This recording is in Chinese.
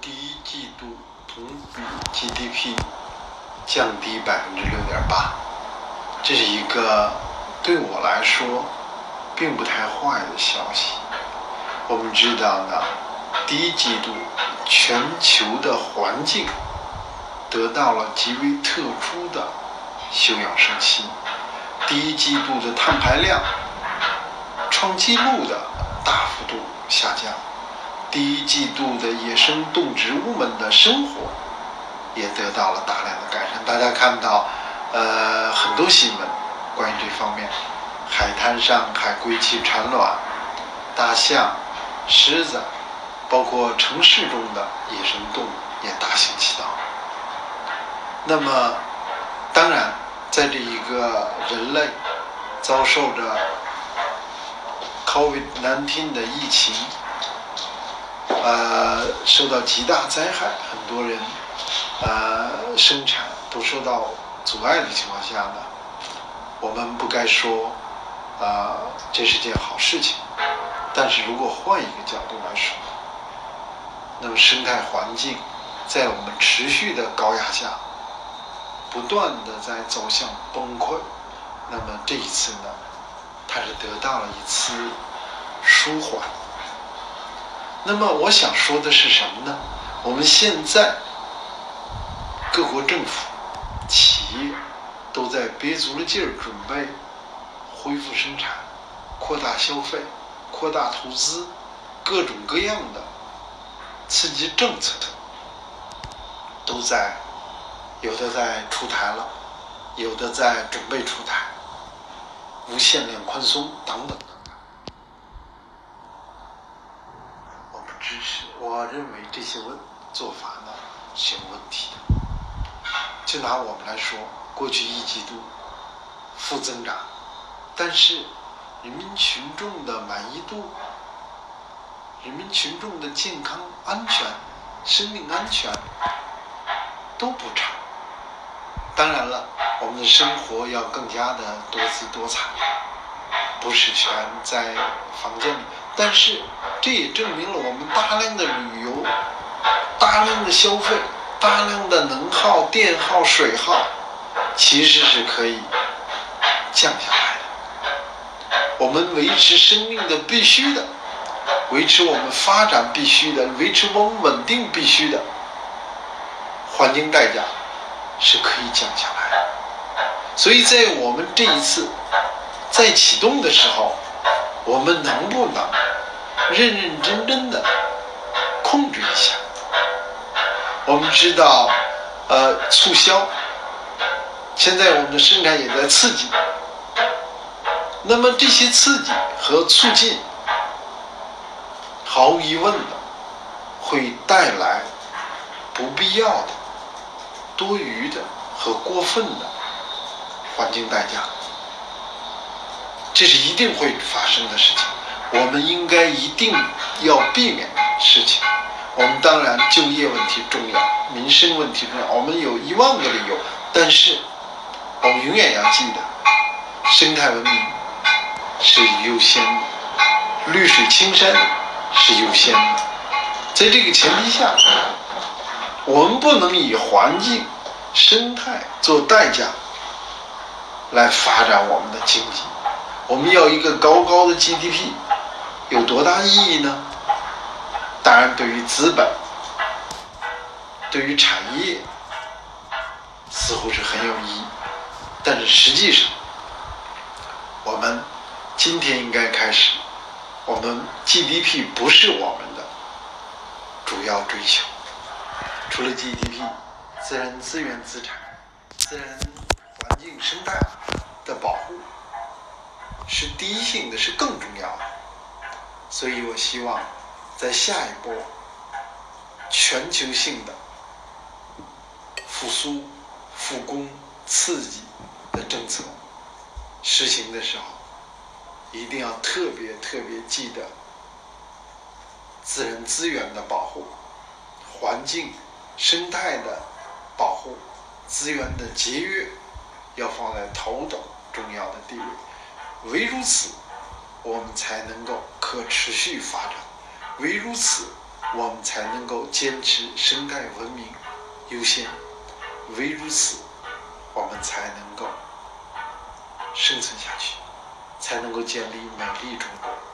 第一季度同比 GDP 降低百分之六点八，这是一个对我来说并不太坏的消息。我们知道呢，第一季度全球的环境得到了极为特殊的休养生息，第一季度的碳排量创纪录的大幅度下降。第一季度的野生动植物们的生活也得到了大量的改善。大家看到，呃，很多新闻关于这方面，海滩上海龟去产卵，大象、狮子，包括城市中的野生动物也大行其道。那么，当然，在这一个人类遭受着 COVID-19 的疫情。呃，受到极大灾害，很多人呃生产都受到阻碍的情况下呢，我们不该说啊这是件好事情。但是如果换一个角度来说，那么生态环境在我们持续的高压下，不断的在走向崩溃。那么这一次呢，它是得到了一次舒缓。那么我想说的是什么呢？我们现在各国政府、企业都在憋足了劲儿准备恢复生产、扩大消费、扩大投资，各种各样的刺激政策的都在，有的在出台了，有的在准备出台，无限量宽松等等。我认为这些问做法呢是有问题的。就拿我们来说，过去一季度负增长，但是人民群众的满意度、人民群众的健康安全、生命安全都不差。当然了，我们的生活要更加的多姿多彩，不是全在房间里。但是，这也证明了我们大量的旅游、大量的消费、大量的能耗、电耗、水耗，其实是可以降下来的。我们维持生命的必须的，维持我们发展必须的，维持我们稳定必须的，环境代价是可以降下来的。所以在我们这一次在启动的时候。我们能不能认认真真的控制一下？我们知道，呃，促销，现在我们的生产也在刺激。那么这些刺激和促进，毫无疑问的会带来不必要的、多余的和过分的环境代价。这是一定会发生的事情，我们应该一定要避免的事情。我们当然就业问题重要，民生问题重要，我们有一万个理由。但是我们永远要记得，生态文明是优先的，绿水青山是优先的。在这个前提下，我们不能以环境、生态做代价来发展我们的经济。我们要一个高高的 GDP，有多大意义呢？当然，对于资本、对于产业，似乎是很有意义。但是实际上，我们今天应该开始，我们 GDP 不是我们的主要追求。除了 GDP，自然资源资产、自然环境生态的保护。是第一性的，是更重要的，所以我希望在下一波全球性的复苏、复工、刺激的政策实行的时候，一定要特别特别记得自然资源的保护、环境生态的保护、资源的节约，要放在头等重要的地位。唯如此，我们才能够可持续发展；唯如此，我们才能够坚持生态文明优先。唯如此，我们才能够生存下去，才能够建立美丽中国。